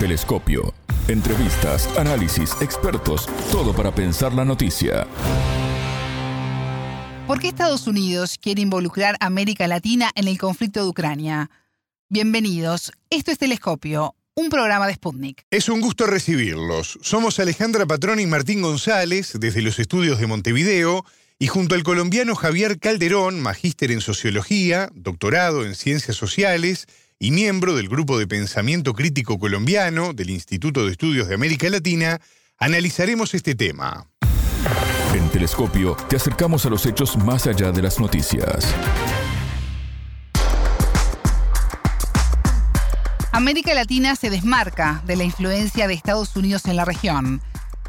Telescopio. Entrevistas, análisis, expertos, todo para pensar la noticia. ¿Por qué Estados Unidos quiere involucrar a América Latina en el conflicto de Ucrania? Bienvenidos, esto es Telescopio, un programa de Sputnik. Es un gusto recibirlos. Somos Alejandra Patrón y Martín González, desde los estudios de Montevideo, y junto al colombiano Javier Calderón, magíster en Sociología, doctorado en Ciencias Sociales y miembro del Grupo de Pensamiento Crítico Colombiano del Instituto de Estudios de América Latina, analizaremos este tema. En Telescopio te acercamos a los hechos más allá de las noticias. América Latina se desmarca de la influencia de Estados Unidos en la región.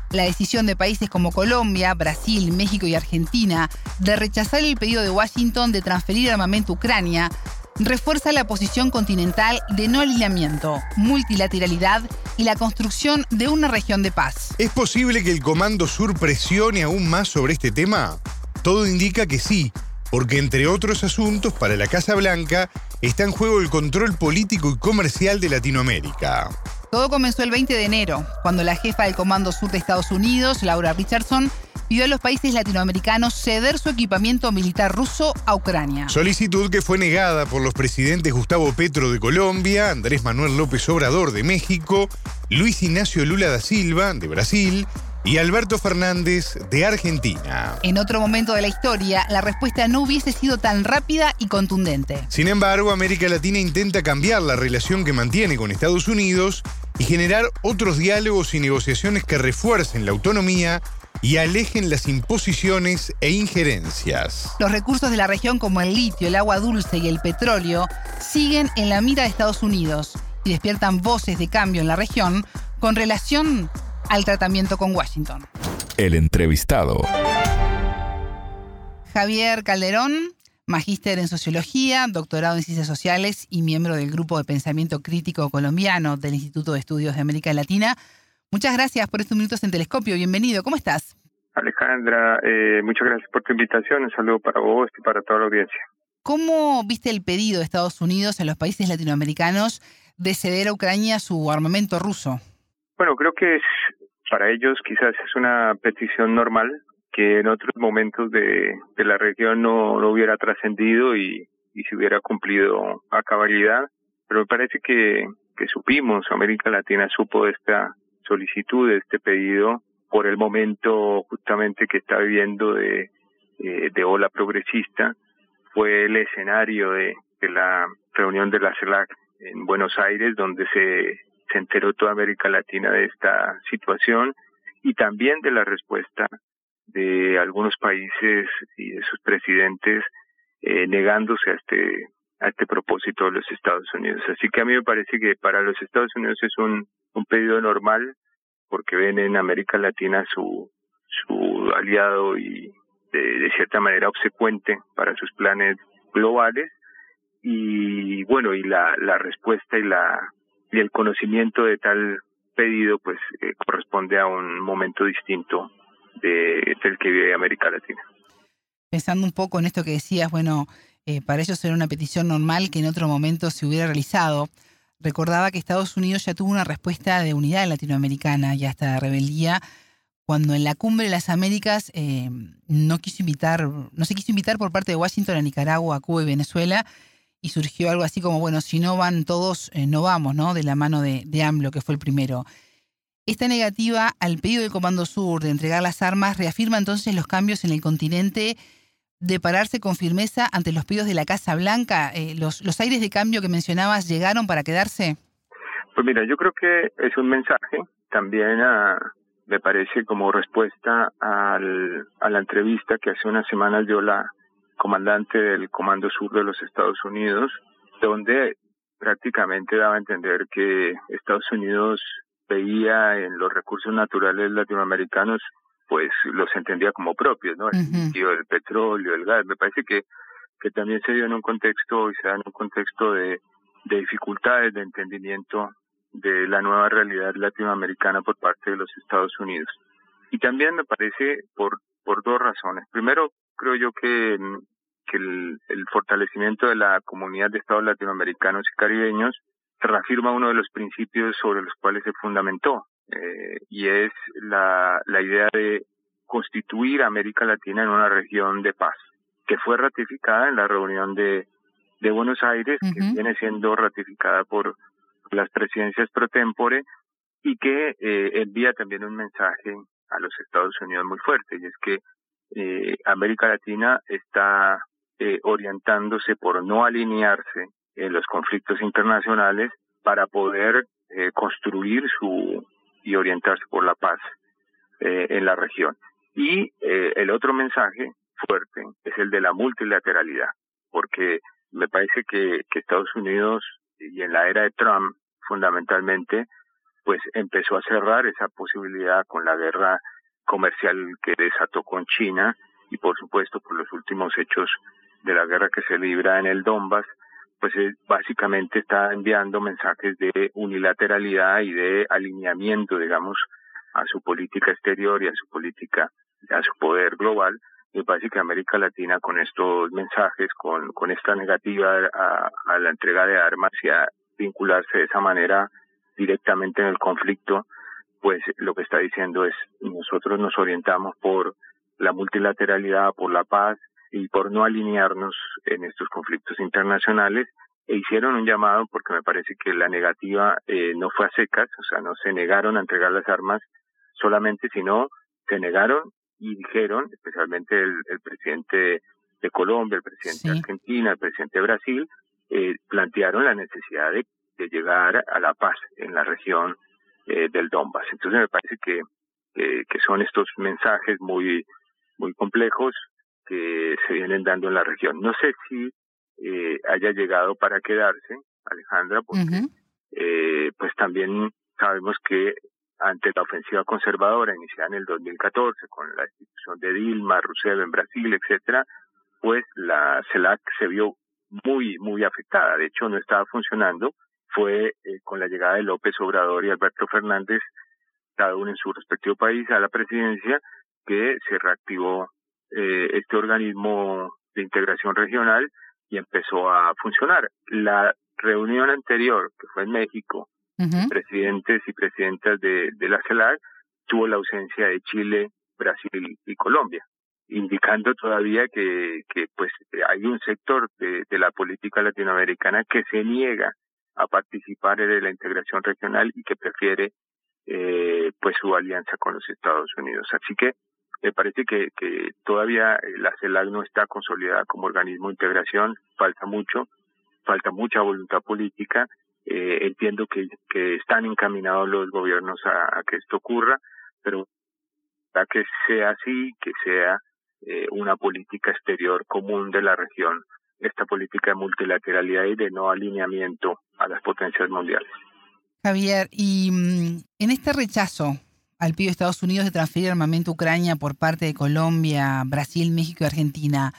La decisión de países como Colombia, Brasil, México y Argentina de rechazar el pedido de Washington de transferir armamento a Ucrania refuerza la posición continental de no alineamiento, multilateralidad y la construcción de una región de paz. ¿Es posible que el Comando Sur presione aún más sobre este tema? Todo indica que sí, porque entre otros asuntos, para la Casa Blanca está en juego el control político y comercial de Latinoamérica. Todo comenzó el 20 de enero, cuando la jefa del Comando Sur de Estados Unidos, Laura Richardson, pidió a los países latinoamericanos ceder su equipamiento militar ruso a Ucrania. Solicitud que fue negada por los presidentes Gustavo Petro de Colombia, Andrés Manuel López Obrador de México, Luis Ignacio Lula da Silva de Brasil y Alberto Fernández de Argentina. En otro momento de la historia, la respuesta no hubiese sido tan rápida y contundente. Sin embargo, América Latina intenta cambiar la relación que mantiene con Estados Unidos y generar otros diálogos y negociaciones que refuercen la autonomía y alejen las imposiciones e injerencias. Los recursos de la región como el litio, el agua dulce y el petróleo siguen en la mira de Estados Unidos y despiertan voces de cambio en la región con relación al tratamiento con Washington. El entrevistado. Javier Calderón, magíster en sociología, doctorado en ciencias sociales y miembro del grupo de pensamiento crítico colombiano del Instituto de Estudios de América Latina. Muchas gracias por estos minutos en Telescopio. Bienvenido. ¿Cómo estás? Alejandra, eh, muchas gracias por tu invitación. Un saludo para vos y para toda la audiencia. ¿Cómo viste el pedido de Estados Unidos a los países latinoamericanos de ceder a Ucrania su armamento ruso? Bueno, creo que es, para ellos quizás es una petición normal que en otros momentos de, de la región no, no hubiera trascendido y, y se hubiera cumplido a cabalidad. Pero me parece que, que supimos, América Latina supo de esta solicitud de este pedido por el momento justamente que está viviendo de, eh, ola progresista. Fue el escenario de, la reunión de la CELAC en Buenos Aires, donde se, se enteró toda América Latina de esta situación y también de la respuesta de algunos países y de sus presidentes eh, negándose a este a este propósito de los Estados Unidos. Así que a mí me parece que para los Estados Unidos es un, pedido normal porque ven en América Latina su, su aliado y de, cierta manera obsecuente para sus planes globales y bueno y la, la respuesta y la y el conocimiento de tal pedido pues eh, corresponde a un momento distinto de, del que vive América Latina. Pensando un poco en esto que decías, bueno, eh, para ellos era una petición normal que en otro momento se hubiera realizado. Recordaba que Estados Unidos ya tuvo una respuesta de unidad latinoamericana y hasta de rebeldía cuando en la cumbre de las Américas eh, no quiso invitar, no se quiso invitar por parte de Washington a Nicaragua, Cuba y Venezuela y surgió algo así como, bueno, si no van todos, eh, no vamos, ¿no? De la mano de, de AMLO, que fue el primero. Esta negativa al pedido del Comando Sur de entregar las armas reafirma entonces los cambios en el continente de pararse con firmeza ante los pedidos de la Casa Blanca? Eh, los, ¿Los aires de cambio que mencionabas llegaron para quedarse? Pues mira, yo creo que es un mensaje también a, me parece como respuesta al, a la entrevista que hace unas semanas dio la comandante del Comando Sur de los Estados Unidos, donde prácticamente daba a entender que Estados Unidos veía en los recursos naturales latinoamericanos pues los entendía como propios, ¿no? El el petróleo, el gas. Me parece que, que también se dio en un contexto y se da en un contexto de, de dificultades de entendimiento de la nueva realidad latinoamericana por parte de los Estados Unidos. Y también me parece por, por dos razones. Primero, creo yo que, que el, el fortalecimiento de la comunidad de estados latinoamericanos y caribeños reafirma uno de los principios sobre los cuales se fundamentó, eh, y es la, la idea de constituir América Latina en una región de paz, que fue ratificada en la reunión de, de Buenos Aires, que viene siendo ratificada por las presidencias pro tempore y que eh, envía también un mensaje a los Estados Unidos muy fuerte, y es que eh, América Latina está eh, orientándose por no alinearse en los conflictos internacionales para poder eh, construir su y orientarse por la paz eh, en la región. Y eh, el otro mensaje fuerte es el de la multilateralidad, porque me parece que, que Estados Unidos y en la era de Trump fundamentalmente pues empezó a cerrar esa posibilidad con la guerra comercial que desató con China y por supuesto por los últimos hechos de la guerra que se libra en el Donbass, pues básicamente está enviando mensajes de unilateralidad y de alineamiento, digamos, a su política exterior y a su política, a su poder global. Y parece que América Latina con estos mensajes, con, con esta negativa a la entrega de armas y a vincularse de esa manera directamente en el conflicto, pues lo que está diciendo es nosotros nos orientamos por la multilateralidad, por la paz y por no alinearnos en estos conflictos internacionales e hicieron un llamado porque me parece que la negativa eh, no fue a secas, o sea, no se negaron a entregar las armas solamente, sino se negaron y dijeron, especialmente el, el presidente de Colombia, el presidente de Argentina, el presidente de Brasil, eh, plantearon la necesidad de, de, llegar a la paz en la región eh, del Donbass. Entonces me parece que, que, que son estos mensajes muy, muy complejos que se vienen dando en la región. No sé si eh, haya llegado para quedarse, Alejandra, porque eh, pues también sabemos que ante la ofensiva conservadora iniciada en el 2014 con la institución de Dilma, Rousseff en Brasil, etcétera, pues la CELAC se vio muy, muy afectada. De hecho, no estaba funcionando. Fue eh, con la llegada de López Obrador y Alberto Fernández, cada uno en su respectivo país, a la presidencia, que se reactivó eh, este organismo de integración regional y empezó a funcionar. La reunión anterior, que fue en México, presidentes y presidentas de, de la CELAC, tuvo la ausencia de Chile, Brasil y Colombia, indicando todavía que, que pues hay un sector de, de la política latinoamericana que se niega a participar en la integración regional y que prefiere eh, pues su alianza con los Estados Unidos. Así que me parece que, todavía eh, la CELAC no está consolidada como organismo de integración, falta mucho, falta mucha voluntad política. Eh, entiendo que, están encaminados los gobiernos a, a que esto ocurra, pero para que sea así, que sea eh, una política exterior común de la región, esta política de multilateralidad y de no alineamiento a las potencias mundiales. Javier, y mm, en este rechazo al pedido de Estados Unidos de transferir armamento a Ucrania por parte de Colombia, Brasil, México y Argentina.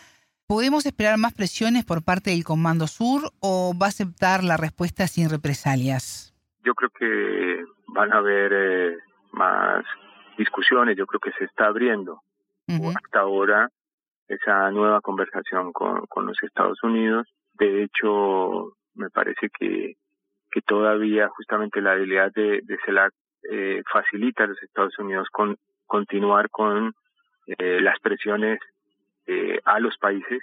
¿Podemos esperar más presiones por parte del Comando Sur o va a aceptar la respuesta sin represalias? Yo creo que van a haber eh, más discusiones, yo creo que se está abriendo uh -huh. hasta ahora esa nueva conversación con, con los Estados Unidos. De hecho, me parece que, que todavía justamente la habilidad de, de CELAC eh, facilita a los Estados Unidos con continuar con eh, las presiones eh, a los países,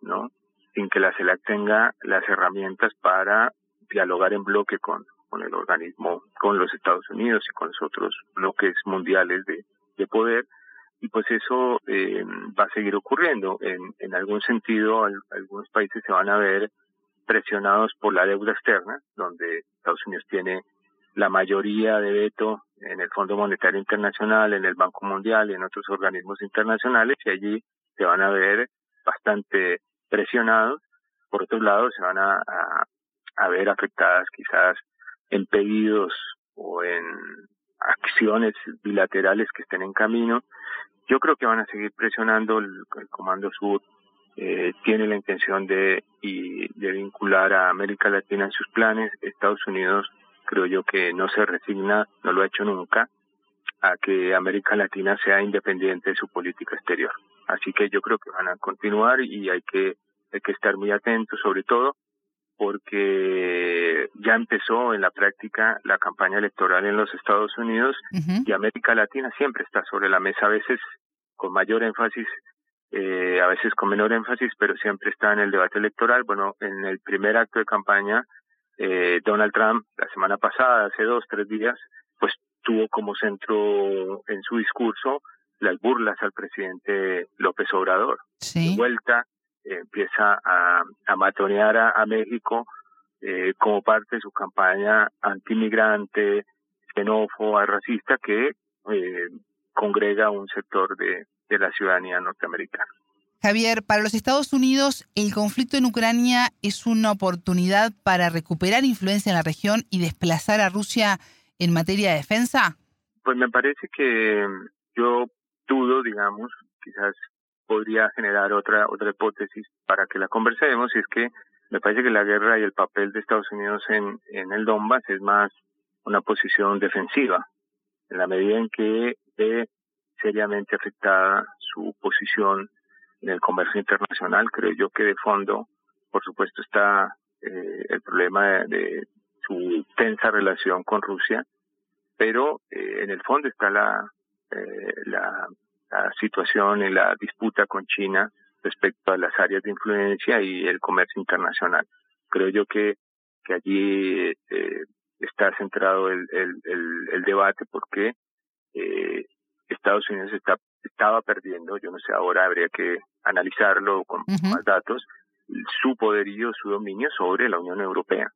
¿no? Sin que la CELAC tenga las herramientas para dialogar en bloque con, con el organismo, con los Estados Unidos y con los otros bloques mundiales de, de poder. Y pues eso eh, va a seguir ocurriendo. En, en algún sentido, al, algunos países se van a ver presionados por la deuda externa, donde Estados Unidos tiene la mayoría de veto en el Fondo Monetario Internacional, en el Banco Mundial y en otros organismos internacionales y allí se van a ver bastante presionados. Por otro lado, se van a, a, ver afectadas quizás en pedidos o en acciones bilaterales que estén en camino. Yo creo que van a seguir presionando el, el Comando Sur. Eh, tiene la intención de, y, de vincular a América Latina en sus planes. Estados Unidos creo yo que no se resigna, no lo ha hecho nunca, a que América Latina sea independiente de su política exterior. Así que yo creo que van a continuar y hay que, hay que estar muy atentos, sobre todo porque ya empezó en la práctica la campaña electoral en los Estados Unidos y América Latina siempre está sobre la mesa, a veces con mayor énfasis, eh, a veces con menor énfasis, pero siempre está en el debate electoral. Bueno, en el primer acto de campaña, eh, Donald Trump, la semana pasada, hace dos, tres días, pues tuvo como centro en su discurso las burlas al presidente López Obrador. De vuelta, empieza a, a matonear a, México eh, como parte de su campaña antimigrante, xenófoba, racista que eh, congrega un sector de, de la ciudadanía norteamericana. Javier, para los Estados Unidos, ¿el conflicto en Ucrania es una oportunidad para recuperar influencia en la región y desplazar a Rusia en materia de defensa? Pues me parece que yo dudo, digamos, quizás podría generar otra otra hipótesis para que la conversemos y es que me parece que la guerra y el papel de Estados Unidos en, en el Donbass es más una posición defensiva en la medida en que ve seriamente afectada su posición en el comercio internacional creo yo que de fondo por supuesto está eh, el problema de, su tensa relación con Rusia pero eh, en el fondo está la eh, la la situación y la disputa con China respecto a las áreas de influencia y el comercio internacional. Creo yo que, que allí eh, está centrado el, el, el, debate porque eh, Estados Unidos está, estaba perdiendo, yo no sé, ahora habría que analizarlo con más datos, su poderío, su dominio sobre la Unión Europea,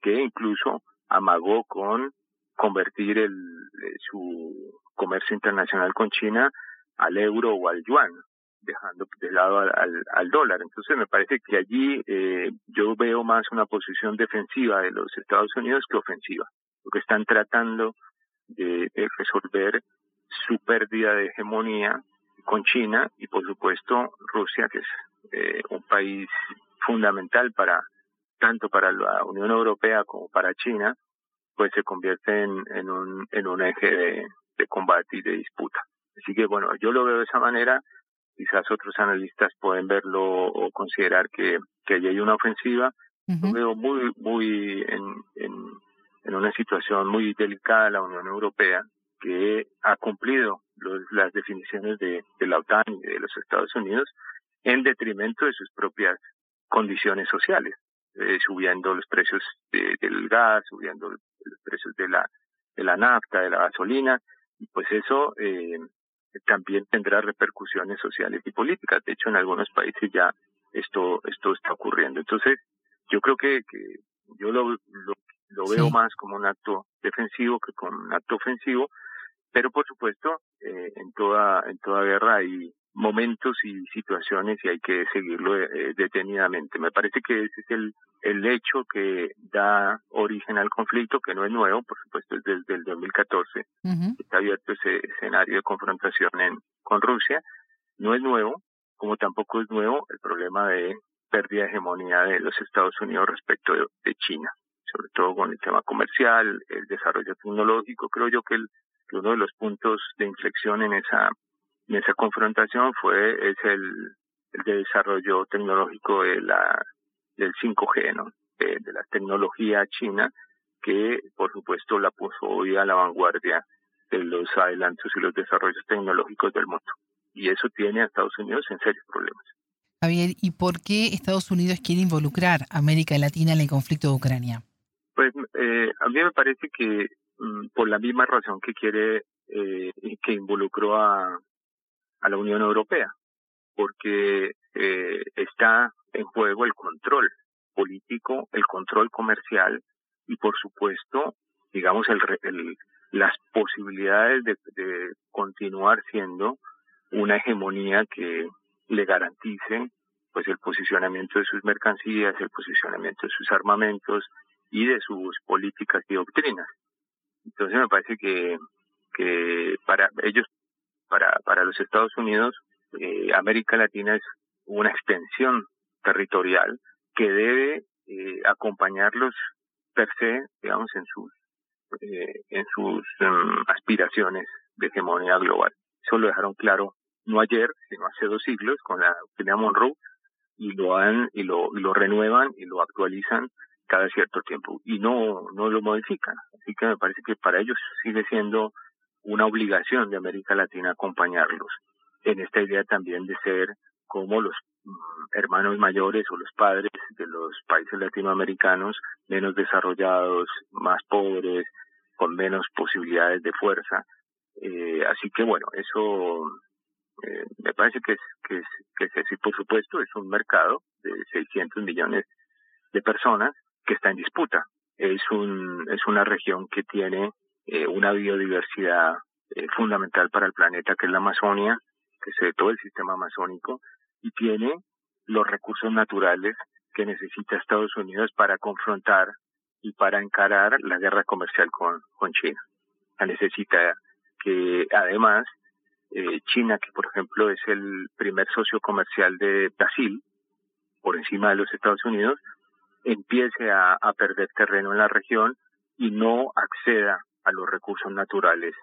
que incluso amagó con convertir el, eh, su comercio internacional con China al euro o al yuan, dejando de lado al, al, dólar. Entonces me parece que allí eh, yo veo más una posición defensiva de los Estados Unidos que ofensiva, porque están tratando de, resolver su pérdida de hegemonía con China y por supuesto Rusia, que es eh, un país fundamental para tanto para la Unión Europea como para China, pues se convierte en, en un en un eje de, de combate y de disputa. Así que bueno, yo lo veo de esa manera, quizás otros analistas pueden verlo o considerar que, que allí hay una ofensiva. Lo veo muy, muy en, en, en una situación muy delicada la Unión Europea, que ha cumplido los, las definiciones de, de la OTAN y de los Estados Unidos en detrimento de sus propias condiciones sociales, eh, subiendo los precios del gas, subiendo los precios de la, de la nafta, de la gasolina, y pues eso eh, también tendrá repercusiones sociales y políticas. De hecho, en algunos países ya esto esto está ocurriendo. Entonces, yo creo que, que yo lo, lo, veo más como un acto defensivo que como un acto ofensivo, pero por supuesto, eh, en toda en toda guerra hay momentos y situaciones y hay que seguirlo eh, detenidamente. Me parece que ese es el, el hecho que da origen al conflicto, que no es nuevo, por supuesto, es desde el 2014. Está abierto ese escenario de confrontación en, con Rusia. No es nuevo, como tampoco es nuevo el problema de pérdida de hegemonía de los Estados Unidos respecto de, China, sobre todo con el tema comercial, el desarrollo tecnológico. Creo yo que, el, que uno de los puntos de inflexión en esa en esa confrontación fue es el, el desarrollo tecnológico de la del 5G, ¿no? De, la tecnología china que por supuesto la puso hoy a la vanguardia de los adelantos y los desarrollos tecnológicos del mundo. Y eso tiene a Estados Unidos en serios problemas. Javier, ¿y por qué Estados Unidos quiere involucrar a América Latina en el conflicto de Ucrania? Pues eh, a mí me parece que por la misma razón que quiere, eh, que involucró a, a la Unión Europea, porque eh, está en juego el control político, el control comercial y, por supuesto, digamos, el, el las posibilidades de, de continuar siendo una hegemonía que le garantice pues el posicionamiento de sus mercancías, el posicionamiento de sus armamentos y de sus políticas y doctrinas. Entonces me parece que, que para ellos para, para los Estados Unidos, eh, América Latina es una extensión territorial que debe eh, acompañarlos per se, digamos, en sus, eh, en sus em, aspiraciones de hegemonía global. Eso lo dejaron claro no ayer, sino hace dos siglos con la doctrina Monroe y lo han y lo, y lo renuevan y lo actualizan cada cierto tiempo y no, no lo modifican. Así que me parece que para ellos sigue siendo una obligación de América Latina acompañarlos en esta idea también de ser como los mm, hermanos mayores o los padres de los países latinoamericanos menos desarrollados, más pobres, con menos posibilidades de fuerza. Eh, así que bueno, eso eh, me parece que es, que es, que es por supuesto, es un mercado de 600 millones de personas que está en disputa. Es, un, es una región que tiene eh, una biodiversidad eh, fundamental para el planeta, que es la Amazonia, que es todo el sistema amazónico, y tiene los recursos naturales que necesita Estados Unidos para confrontar y para encarar la guerra comercial con, con China. Necesita que además eh, China, que por ejemplo es el primer socio comercial de Brasil, por encima de los Estados Unidos, empiece a, perder terreno en la región y no acceda a los recursos naturales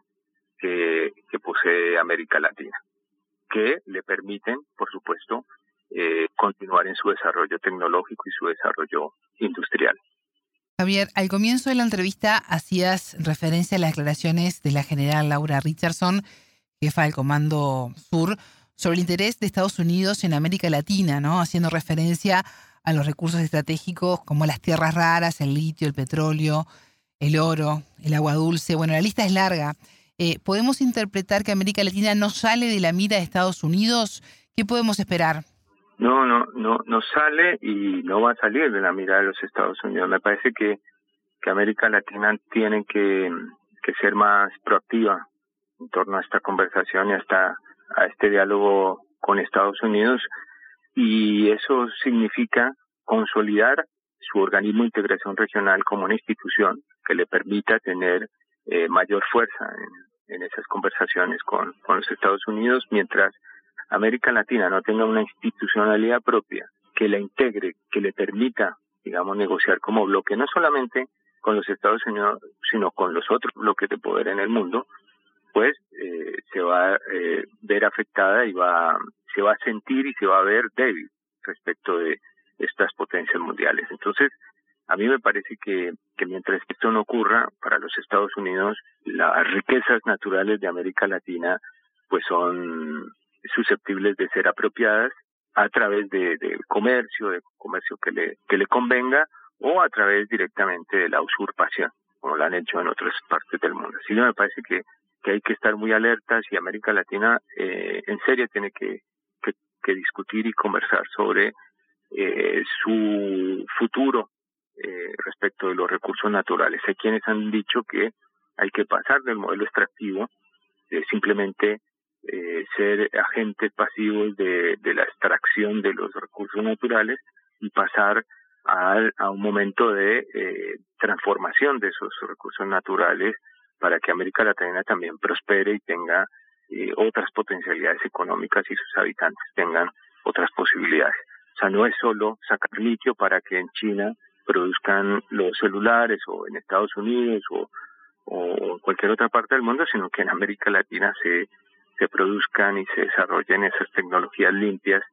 que, que posee América Latina, que le permiten, por supuesto, eh, continuar en su desarrollo tecnológico y su desarrollo industrial. Javier, al comienzo de la entrevista hacías referencia a las declaraciones de la general Laura Richardson, jefa del Comando Sur, sobre el interés de Estados Unidos en América Latina, ¿no? Haciendo referencia a los recursos estratégicos como las tierras raras, el litio, el petróleo, el oro, el agua dulce. Bueno, la lista es larga. Eh, ¿Podemos interpretar que América Latina no sale de la mira de Estados Unidos? ¿Qué podemos esperar? No, no, no, no sale y no va a salir de la mira de los Estados Unidos. Me parece que, que América Latina tiene que, que ser más proactiva en torno a esta conversación y hasta a este diálogo con Estados Unidos y eso significa consolidar su organismo de integración regional como una institución que le permita tener eh, mayor fuerza en, esas conversaciones con, con los Estados Unidos, mientras América Latina no tenga una institucionalidad propia que la integre, que le permita, digamos, negociar como bloque, no solamente con los Estados Unidos, sino con los otros bloques de poder en el mundo, pues eh, se va a eh, ver afectada y va se va a sentir y se va a ver débil respecto de estas potencias mundiales. Entonces, a mí me parece que, que mientras esto no ocurra para los Estados Unidos, las riquezas naturales de América Latina pues son susceptibles de ser apropiadas a través de, de comercio, de comercio que le, convenga o a través directamente de la usurpación, como lo han hecho en otras partes del mundo. Así que me parece que que hay que estar muy alertas y América Latina eh, en serio tiene que, que, discutir y conversar sobre eh, su futuro eh, respecto de los recursos naturales. Hay quienes han dicho que hay que pasar del modelo extractivo, de simplemente eh, ser agentes pasivos de, la extracción de los recursos naturales y pasar a, a un momento de eh, transformación de esos recursos naturales para que América Latina también prospere y tenga eh, otras potencialidades económicas y sus habitantes tengan otras posibilidades. O sea, no es solo sacar litio para que en China produzcan los celulares o en Estados Unidos o, en cualquier otra parte del mundo, sino que en América Latina se, se produzcan y se desarrollen esas tecnologías limpias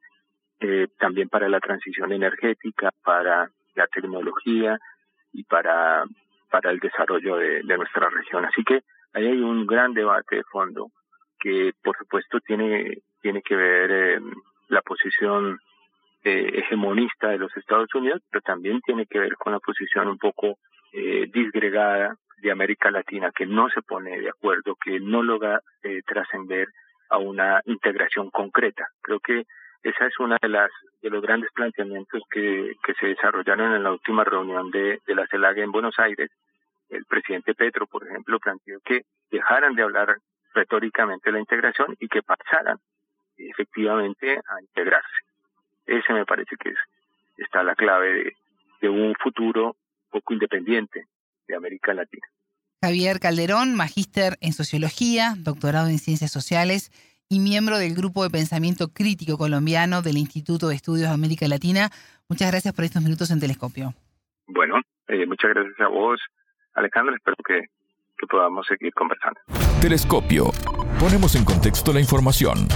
eh, también para la transición energética, para la tecnología y para el desarrollo de, nuestra región. Así que ahí hay un gran debate de fondo que, por supuesto, tiene, tiene que ver eh, la posición eh, hegemonista de los Estados Unidos, pero también tiene que ver con la posición un poco eh, disgregada de América Latina, que no se pone de acuerdo, que no logra eh, trascender a una integración concreta. Creo que esa es una de las de los grandes planteamientos que, que se desarrollaron en la última reunión de, de la CELAG en Buenos Aires. El presidente Petro, por ejemplo, planteó que dejaran de hablar retóricamente la integración y que pasaran efectivamente a integrarse. Ese me parece que es, está la clave de, de un futuro poco independiente de América Latina. Javier Calderón, magíster en sociología, doctorado en ciencias sociales y miembro del Grupo de Pensamiento Crítico Colombiano del Instituto de Estudios de América Latina. Muchas gracias por estos minutos en Telescopio. Bueno, eh, muchas gracias a vos, Alejandro. Espero que, que podamos seguir conversando. Telescopio. Ponemos en contexto la información.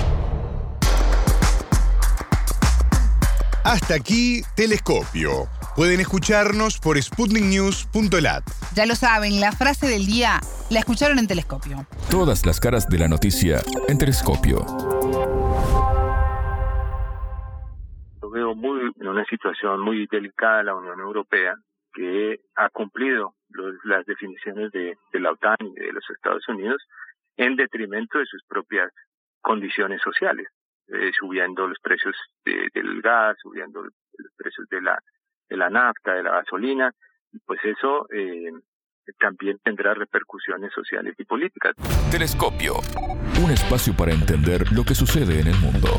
Hasta aquí, Telescopio Pueden escucharnos por sputniknews.lat. Ya lo saben, la frase del día la escucharon en Telescopio. Todas las caras de la noticia en Telescopio. Lo veo muy en una situación muy delicada la Unión Europea, que ha cumplido las definiciones de, la OTAN y de los Estados Unidos en detrimento de sus propias condiciones sociales, eh, subiendo los precios del gas, subiendo los precios de la, de la nafta, de la gasolina, pues eso eh, también tendrá repercusiones sociales y políticas. Telescopio, un espacio para entender lo que sucede en el mundo.